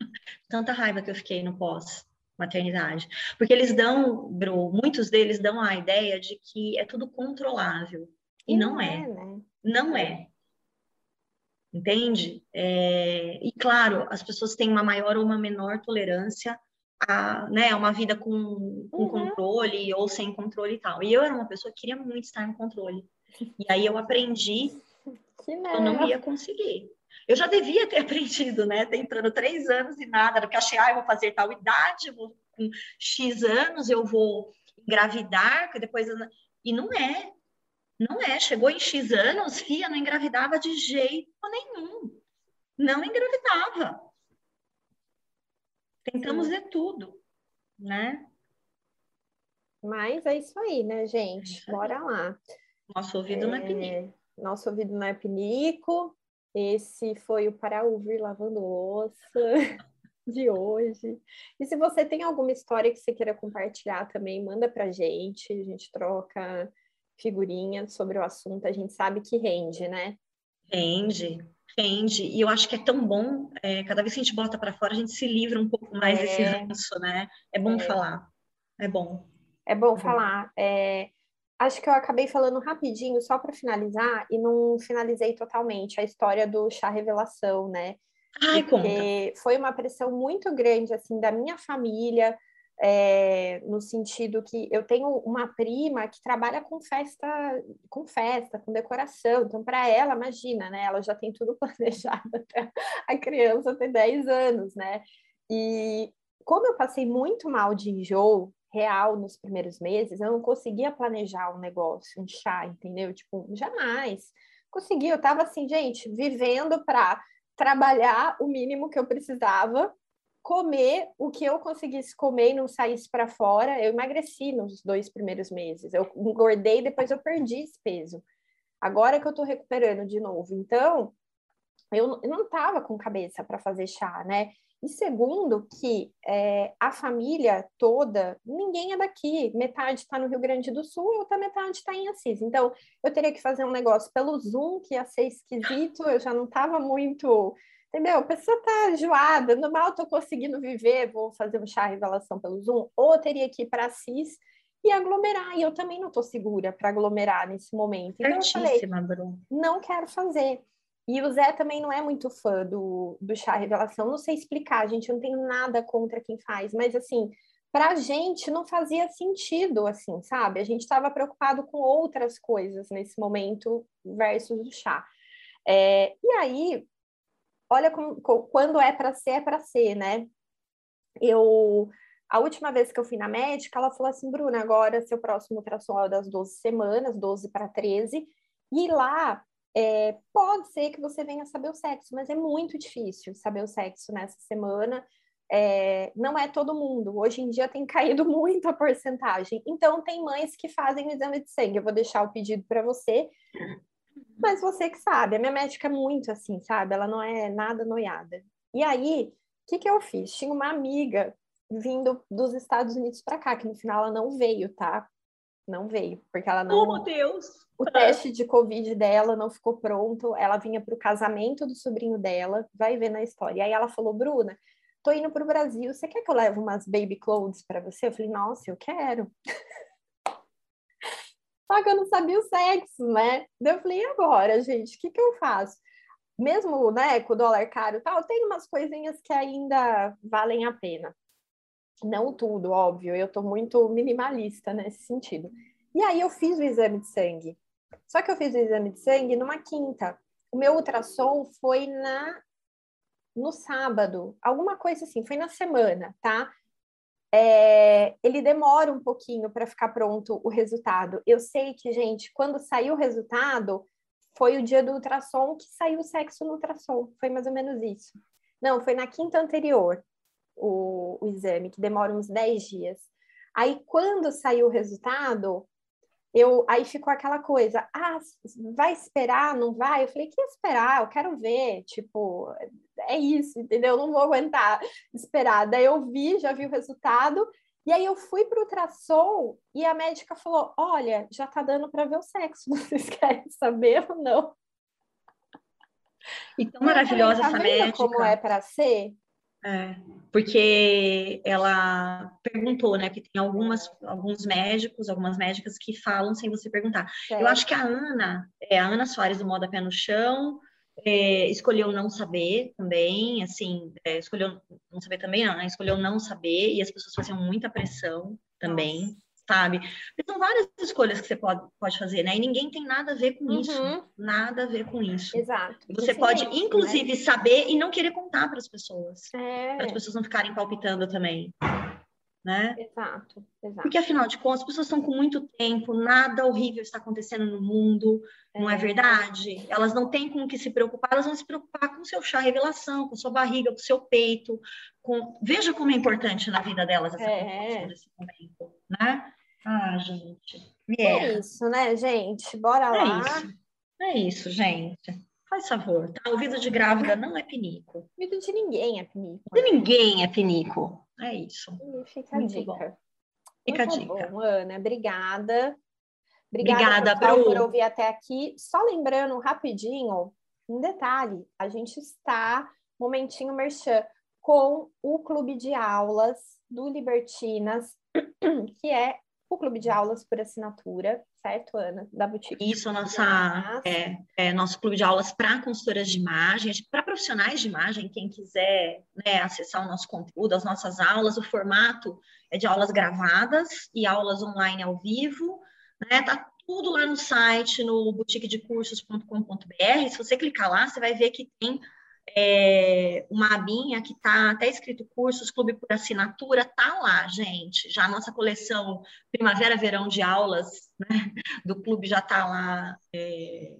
Speaker 1: Tanta raiva que eu fiquei no pós-maternidade. Porque eles dão, Bru, muitos deles dão a ideia de que é tudo controlável. E, e não, não, é. é né? Não é entende? É, e claro, as pessoas têm uma maior ou uma menor tolerância a né, uma vida com, com uhum. controle ou sem controle e tal. E eu era uma pessoa que queria muito estar no controle. E aí eu aprendi que eu não ia conseguir. Eu já devia ter aprendido, né? Tentando três anos e nada, porque achei, ah, eu vou fazer tal idade, vou, com X anos eu vou engravidar, que depois. E não é. Não é, chegou em X anos, Fia não engravidava de jeito nenhum. Não engravidava. Tentamos de tudo, né?
Speaker 2: Mas é isso aí, né, gente? É Bora lá.
Speaker 1: Nosso ouvido é... não é pinico.
Speaker 2: Nosso ouvido não é pinico. Esse foi o Para Ouvir Lavando Louça de hoje. E se você tem alguma história que você queira compartilhar também, manda pra gente. A gente troca figurinha sobre o assunto, a gente sabe que rende, né?
Speaker 1: Rende. rende, e eu acho que é tão bom, é, cada vez que a gente bota para fora, a gente se livra um pouco mais é. desse ranço, né? É bom é. falar, é bom.
Speaker 2: É bom falar. É, acho que eu acabei falando rapidinho, só para finalizar, e não finalizei totalmente a história do chá revelação, né?
Speaker 1: Ai, Porque
Speaker 2: conta. foi uma pressão muito grande, assim, da minha família, é, no sentido que eu tenho uma prima que trabalha com festa, com festa, com decoração. Então, para ela, imagina, né? Ela já tem tudo planejado até a criança ter 10 anos, né? E como eu passei muito mal de enjoo real nos primeiros meses, eu não conseguia planejar um negócio, um chá, entendeu? Tipo, jamais. Conseguia, eu tava assim, gente, vivendo para trabalhar o mínimo que eu precisava comer o que eu conseguisse comer e não saísse para fora. Eu emagreci nos dois primeiros meses. Eu engordei, depois eu perdi esse peso. Agora que eu estou recuperando de novo. Então, eu, não estava com cabeça para fazer chá, né? E segundo, que é, a família toda, ninguém é daqui. Metade está no Rio Grande do Sul, outra metade está em Assis. Então, eu teria que fazer um negócio pelo Zoom, que ia ser esquisito. Eu já não estava muito entendeu? A pessoa tá enjoada, no mal tô conseguindo viver, vou fazer um chá revelação pelo Zoom, ou teria que ir para CIS e aglomerar, e eu também não tô segura para aglomerar nesse momento. Então eu falei, Bruno. não quero fazer. E o Zé também não é muito fã do, do chá revelação, não sei explicar, gente, eu não tenho nada contra quem faz, mas assim, pra gente não fazia sentido, assim, sabe? A gente estava preocupado com outras coisas nesse momento versus o chá. É, e aí, olha como, quando é para ser, é para ser, né? Eu a última vez que eu fui na médica, ela falou assim, Bruna, agora seu próximo ultrassom é das 12 semanas, 12 para 13, e lá é, pode ser que você venha saber o sexo, mas é muito difícil saber o sexo nessa semana. É, não é todo mundo. Hoje em dia tem caído muito a porcentagem. Então, tem mães que fazem o exame de sangue. Eu vou deixar o pedido para você. Mas você que sabe, a minha médica é muito assim, sabe? Ela não é nada noiada. E aí, o que, que eu fiz? Tinha uma amiga vindo dos Estados Unidos para cá, que no final ela não veio, tá? Não veio, porque ela não.
Speaker 1: Oh, meu Deus!
Speaker 2: O teste de Covid dela não ficou pronto. Ela vinha para o casamento do sobrinho dela, vai ver na história. E aí ela falou: Bruna, tô indo para o Brasil, você quer que eu leve umas baby clothes para você? Eu falei: Nossa, eu quero. Só que eu não sabia o sexo, né? Daí eu falei, e agora, gente, o que, que eu faço? Mesmo, né, com o dólar caro e tal, tem umas coisinhas que ainda valem a pena. Não tudo, óbvio, eu tô muito minimalista nesse sentido. E aí eu fiz o exame de sangue. Só que eu fiz o exame de sangue numa quinta. O meu ultrassom foi na no sábado, alguma coisa assim, foi na semana, tá? É, ele demora um pouquinho para ficar pronto o resultado. Eu sei que, gente, quando saiu o resultado, foi o dia do ultrassom que saiu o sexo no ultrassom. Foi mais ou menos isso. Não, foi na quinta anterior o, o exame, que demora uns 10 dias. Aí, quando saiu o resultado, eu aí ficou aquela coisa, ah, vai esperar, não vai? Eu falei, que esperar? Eu quero ver, tipo, é isso, entendeu? Eu não vou aguentar esperar. Daí eu vi, já vi o resultado, e aí eu fui para o ultrassom e a médica falou: Olha, já tá dando para ver o sexo, vocês querem saber ou não?
Speaker 1: E tão maravilhosa tá essa médica.
Speaker 2: Como é para ser?
Speaker 1: É, porque ela perguntou, né? Que tem algumas, alguns médicos, algumas médicas que falam sem você perguntar. Eu acho que a Ana, é, a Ana Soares do Moda Pé no Chão, é, escolheu não saber também, assim, é, escolheu não saber também, não, né? escolheu não saber, e as pessoas faziam muita pressão também. Nossa sabe? São várias escolhas que você pode, pode fazer, né? E ninguém tem nada a ver com uhum. isso. Nada a ver com isso.
Speaker 2: Exato.
Speaker 1: Você pode, né? inclusive, né? saber e não querer contar para as pessoas. É. Para as pessoas não ficarem palpitando também. Né?
Speaker 2: Exato, exato.
Speaker 1: Porque afinal de contas, as pessoas estão com muito tempo, nada horrível está acontecendo no mundo, é. não é verdade? Elas não têm com o que se preocupar, elas vão se preocupar com o seu chá revelação, com sua barriga, com o seu peito, com... veja como é importante na vida delas essa é. nesse momento, né? Ah, gente.
Speaker 2: Yeah. É isso, né, gente? Bora é
Speaker 1: lá. Isso. É isso, gente. Faz favor, tá? Ouvido de grávida não é pinico.
Speaker 2: Ouvido de ninguém é pinico.
Speaker 1: De ninguém é pinico. É isso.
Speaker 2: E fica Muito a dica. Bom.
Speaker 1: Fica Muito a dica.
Speaker 2: Bom, Ana, obrigada. Obrigada, obrigada por ouvir até aqui. Só lembrando rapidinho, um detalhe, a gente está, momentinho merchan, com o clube de aulas do Libertinas, que é o clube de aulas por assinatura, certo, Ana? Da boutique.
Speaker 1: Isso, nossa, é, é, nosso clube de aulas para consultoras de imagem, para profissionais de imagem, quem quiser né, acessar o nosso conteúdo, as nossas aulas, o formato é de aulas gravadas e aulas online ao vivo, né? Tá tudo lá no site, no boutiquedecursos.com.br. Se você clicar lá, você vai ver que tem é, uma abinha que está até escrito cursos, clube por assinatura, tá lá, gente. Já a nossa coleção Primavera-Verão de aulas né, do clube já está lá é,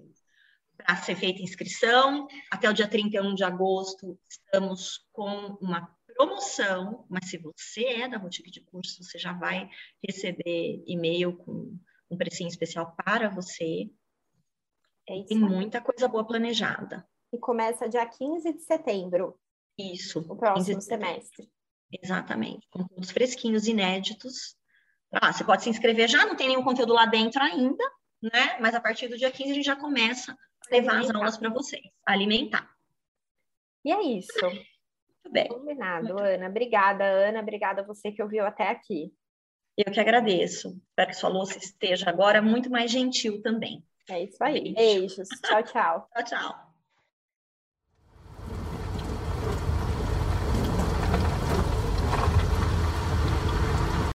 Speaker 1: para ser feita inscrição. Até o dia 31 de agosto estamos com uma promoção, mas se você é da boutique de cursos, você já vai receber e-mail com um precinho especial para você. É Tem muita coisa boa planejada
Speaker 2: e começa dia 15 de setembro.
Speaker 1: Isso.
Speaker 2: O próximo semestre.
Speaker 1: Exatamente. Com todos fresquinhos, inéditos. Ah, você pode se inscrever já, não tem nenhum conteúdo lá dentro ainda, né? Mas a partir do dia 15 a gente já começa a levar alimentar. as aulas para vocês, alimentar.
Speaker 2: E é isso.
Speaker 1: Muito bem.
Speaker 2: Combinado, Muito Ana. Obrigada, Ana. Obrigada a você que ouviu até aqui.
Speaker 1: Eu que agradeço. Espero que sua louça esteja agora muito mais gentil também.
Speaker 2: É isso aí. Beijos. Tchau, tchau.
Speaker 1: tchau, tchau.